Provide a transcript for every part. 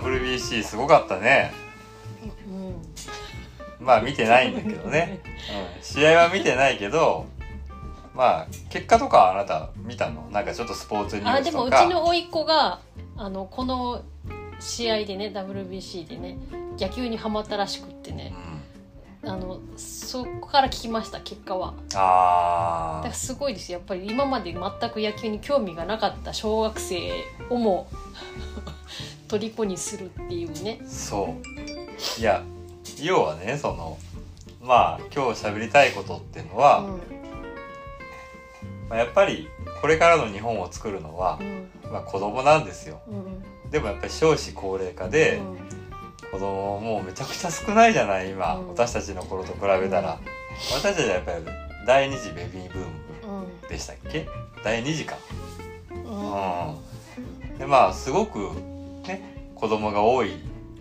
WBC すごかったね。うんまあ見てないんだけどね、うん、試合は見てないけどまあ結果とかはあなた見たの？なんかちょっとスポーツニュあでもうースとかちの甥っ子があのこの試合でね WBC でね野球にはまったらしくってね。うん、あのそこから聞きました結果は。だあからすごいです。よやっぱり今まで全く野球に興味がなかった小学生をも虜にするっていうね。あそう。いや要はねそのまあ今日喋りたいことっていうのは、うん。まあ、やっぱりこれからの日本を作るのはう、ん。まあ、子供なんですよ。うん。でもやっぱり少子高齢化で、子供もうめちゃくちゃ少ないじゃない今、うん。私たちの頃と比べたら、私たちはやっぱり第二次ベビーブームうん。でしたっけ？第二次か。うん。うん。でまあすごくね子供が多い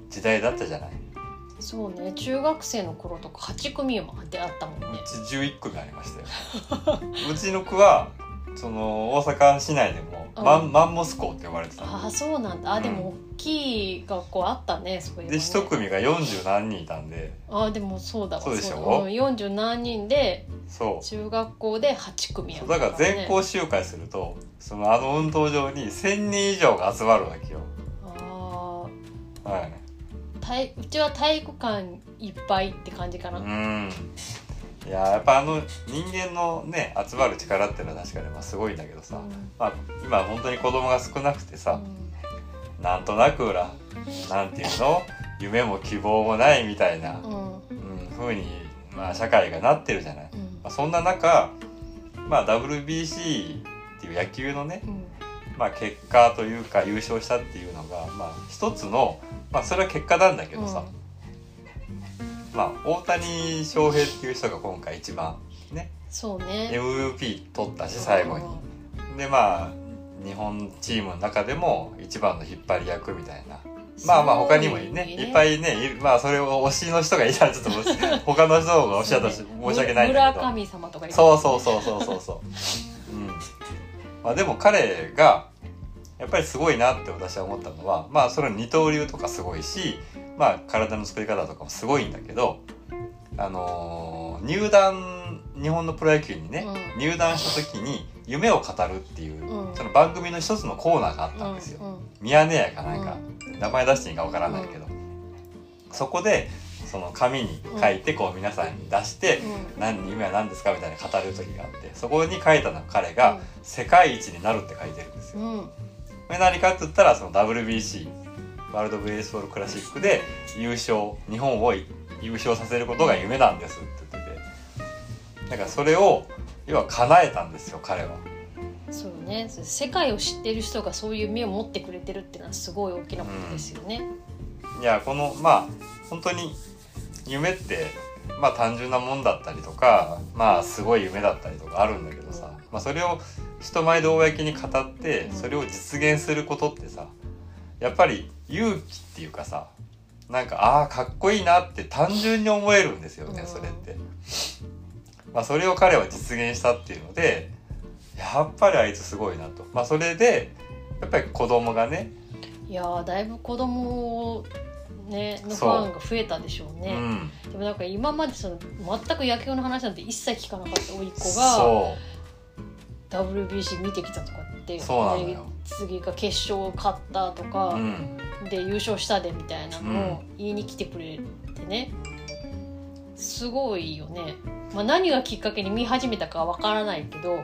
時代だったじゃない。うそうね。中学生の頃とか8組まであったもんね。ち11組ありましたよ。うちの区はその大阪市内でもマン,、うんマンモス校って呼ばれてたの。ああそうなんだ。あでも大きい学校あったねそういうのね。で一組が40何人いたんで。あでもそうだわ。そうでしょ？だうん、40何人でそう。中学校で8組やそうだから全校集会するとそのあの運動場に1,000人以上が集まるわけよ。あはい、ー体うちは体育館いっぱいって感じかな、うん。いややっぱあの人間のね集まる力っていうのは確かにまあすごいんだけどさ、まあ、今本当に子供が少なくてさ、なんとなくほらなんていうの？夢も希望もないみたいな、うん。うんうに、まあ、社会がなってるじゃない。うん。まあ、そんな中、まあ、WBC っていう野球のね、うん。まあ、結果というか優勝したっていうのが、まあ、一つの、まあ、それは結果なんだけどさ、まあ、大谷翔平っていう人が今回一番ねそうね。MVP 取ったし最後に。でまあ日本チームの中でも一番の引っ張り役みたいな。まあまあ他にもね。いっぱいいねまあそれを推しの人がいたらちょっと 他の人が推しだったし申し訳ないんだけど。村神様とかそうそうそうそうそうそう。うん。まあでも彼がやっぱりすごいなって私は思ったのは、まあその二刀流とかすごいし、まあ体の作り方とかもすごいんだけど、あのー入団日本のプロ野球にね、うん。入団した時に夢を語るっていう、うん。その番組の一つのコーナーがあったんですよ。うんうん。ミヤネ屋かなんか、名前出していいかわからないけど、そこでその紙に書いてこう皆さんに出して、うん。何夢は何ですかみたいな語る時があってそこに書いたのは彼が「世界一になる」って書いてるんですよ。れ何かって言ったらその WBC ワールド・ベースボール・クラシックで優勝日本を優勝させることが夢なんですって言っててだからそれを要は叶えたんですよ彼は。そうね世界を知ってる人がそういう目を持ってくれてるっていうのはすごい大きなことですよね。いやこのまあ本当に夢ってまあ単純なもんだったりとかまあすごい夢だったりとかあるんだけどさ、まあ、それを人前で公に語ってうんそれを実現することってさやっぱり勇気っていうかさなんかああかっこいいなって単純に思えるんですよねうんそれって。まあ、それを彼は実現したっていうのでやっぱりあいつすごいなと。まあ、それでやっぱり子供がね、いやーだいぶ子供ねのファンが増えたでしょうね。うん、でもなんか今までその全く野球の話なんて一切聞かなかった甥っ子がそ WBC 見てきたとかってそうなの次が決勝を勝ったとかう、、うん、で優勝したでみたいなのをう言いに来てくれてね。すごいよね、まあ、何がきっかけに見始めたかはわからないけど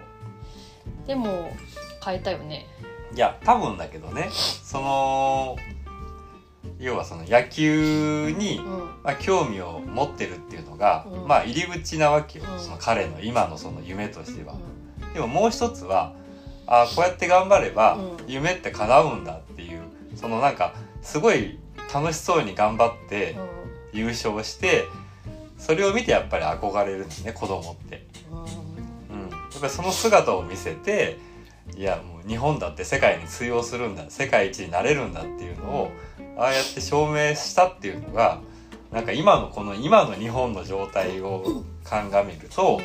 でも変えたよね。いや多分だけどねその要はその野球に、うん。まあ、興味を持ってるっていうのが、うん。まあ入り口なわけよ、うん。その彼の今のその夢としては。うでももう一つはあこうやって頑張ればうん。夢って叶うんだっていうそのなんかすごい楽しそうに頑張ってん。優勝してそれを見てやっぱり憧れるんですね子供って。うん。うん、やっぱりその姿を見せていやもう日本だって世界に通用するんだ世界一になれるんだっていうのを、ああやって証明したっていうのがなんか今のこの今の日本の状態を鑑みると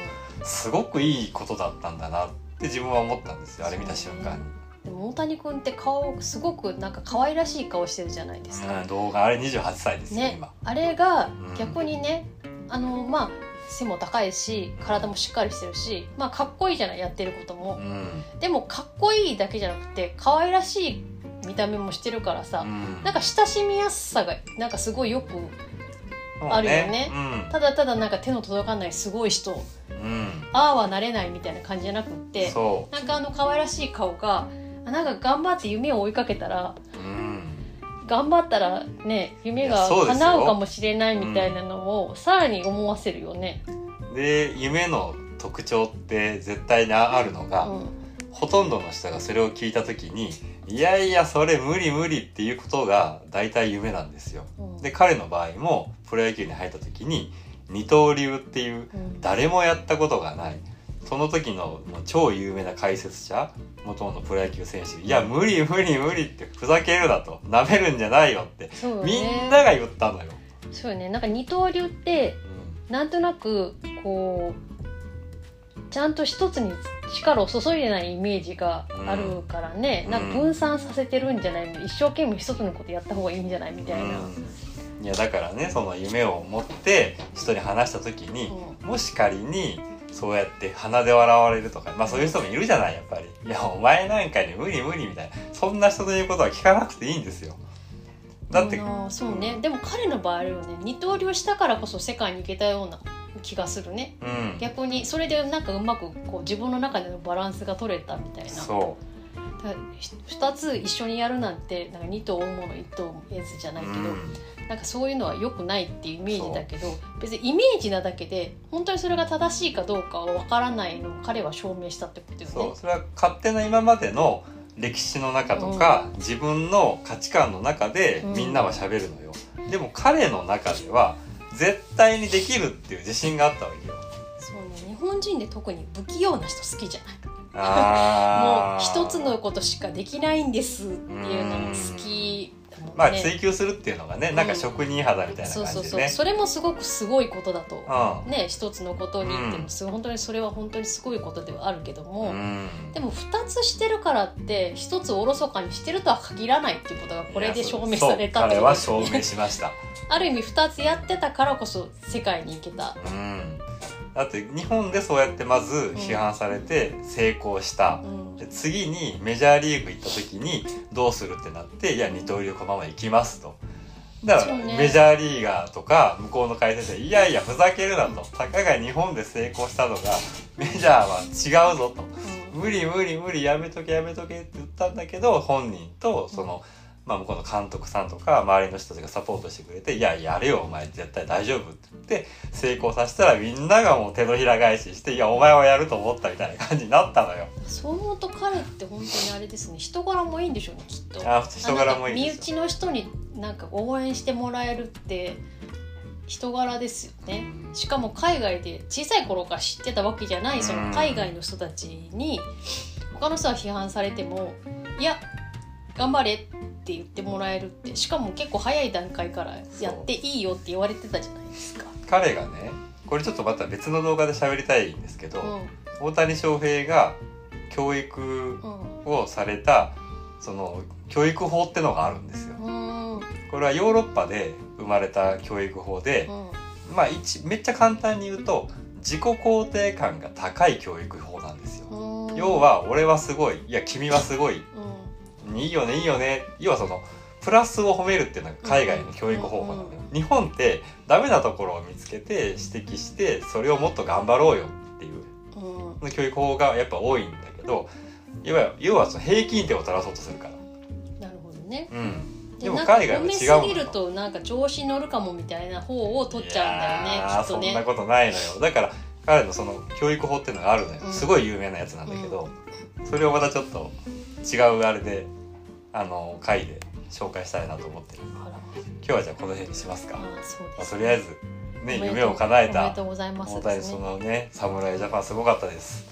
すごくいいことだったんだなって自分は思ったんですよあれ見た瞬間に。でも大谷君って顔すごくなんか可愛らしい顔してるじゃないですか、うん、動画あれ28歳ですよ、ね今。あれがうん。逆にね、あのまあ背も高いし体もしっかりしてるしまあかっこいいじゃないやってることも。う、ん。でもかっこいいだけじゃなくて可愛らしい見た目もしてるからさ、うん。なんか親しみやすさがなんかすごいよくあるよね。ただただなんか手の届かないすごい人うん、うんああはなれないみたいな感じじゃなくってそなんかあの可愛らしい顔があなんか頑張って夢を追いかけたらう、うん、頑張ったらね夢いが叶うかもしれないみたいなのをさらに思わせるよね。で夢の特徴って絶対にあるのが、うん。ほとんどの人がそれを聞いた時にいやいやそれ無理無理っていうことが大体夢なんですよ。うん。で彼の場合もプロ野球に入った時に二刀流っていううん。誰もやったことがない。その時のもう超有名な解説者元々のプロ野球選手いや無理無理無理ってふざけるなと。なめるんじゃないよってそうよみねんなが言ったのよ。そうよね。なんか二刀流ってなんとなくこうちゃんと一つに力を注いでないイメージがあるからね、うん。なんか分散させてるんじゃない。一生懸命一つのことやった方がいいんじゃないみたいな、うんいやだからねその夢を持って人に話した時に、もし仮にそうやって鼻で笑われるとかまあそういう人もいるじゃないやっぱり。いやお前なんかに無理無理みたいな。そんな人の言うことは聞かなくていいんですよ。だってそうね。でも彼の場合はね二刀流したからこそ世界に行けたような気がするね。うん。逆にそれでなんかうまくこう自分の中でのバランスが取れたみたいな。そだからひ2つ一緒にやるなんてなんか2頭追うもの1頭追えずじゃなう、いけど、うん。なんかそういうのは良くないっていうイメージだけど別にイメージなだけで本当にそれが正しいかどうかは分からないのを彼は証明したってことよね。そう。それは勝手な今までの歴史の中とか、自分の価値観の中でうん。みんなは喋るのよ、でも彼の中では絶対にできるっていう自信があったわけよ。そうね。日本人で特に不器用な人好きじゃないもう一つのことしかできないんですっていうのも好き。まあ追求するっていうのがねなんか職人肌みたいなそうそうそう。感じでねそれもすごくすごいことだと、うん。ね一つのことにってうんす本当にそれは本当にすごいことではあるけども、うん。でも2つしてるからって1つおろそかにしてるとは限らないっていうことがこれで証明されたってこと。ですよね証明しました。ある意味2つやってたからこそ世界に行けた、うんだって日本でそうやってまず批判されて成功した。う、ん。で次にメジャーリーグ行った時にどうするってなっていや二刀流このまま行きますと。だから、メジャーリーガーとか向こうの解説者いやいやふざけるなと。たかが日本で成功したのがメジャーは違うぞと。無理無理無理やめとけやめとけって言ったんだけど本人とその、まあ、向こうの監督さんとか周りの人たちがサポートしてくれて「いややれよお前絶対大丈夫」って言って成功させたらみんながもう手のひら返しして「いやお前はやると思った」みたいな感じになったのよ。そう思うと彼って本当にあれですね。人柄もいいんでしょうねきっと。あ人柄もいい身。内の人になんか応援してもらえるって人柄ですよね。しかも海外で小さい頃から知ってたわけじゃないその海外の人たちに他の人は批判されても「いや頑張れ」って言ってもらえるってしかも結構早い段階からやっていいよって言われてたじゃないですか。彼がねこれちょっとまた別の動画で喋りたいんですけど、うん大谷翔平が教育うんをされたその教育法ってのがあるんですよ。うんこれはヨーロッパで生まれた教育法で、うんまあ一めっちゃ簡単に言うと自己肯定感が高い教育法なんですよ。うん要は俺はすごいいや君はすごいうんいいよねいいよね。要はそのプラスを褒めるっていうのが海外の教育方法なの。よ、日本ってダメなところを見つけて指摘してそれをもっと頑張ろうよっていう。うん。教育法がやっぱ多いんだけど要は要はその平均点を取らそうとするから。なるほどね。うん。ででも海外は違うもんすぎるとなんか調子乗るかもみたいな方を取っちゃうんだよねいやーきっとね。そんなことないのよ。だから彼のその教育法っていうのがあるのよ、うん。すごい有名なやつなんだけど、それをまたちょっと違うあれであの回で紹介したいなと思ってる今日はじゃあこの辺にしますか、あーそうまあ、とりあえずね夢を叶えおめたでとうございますね。谷そのね侍ジャパンすごかったです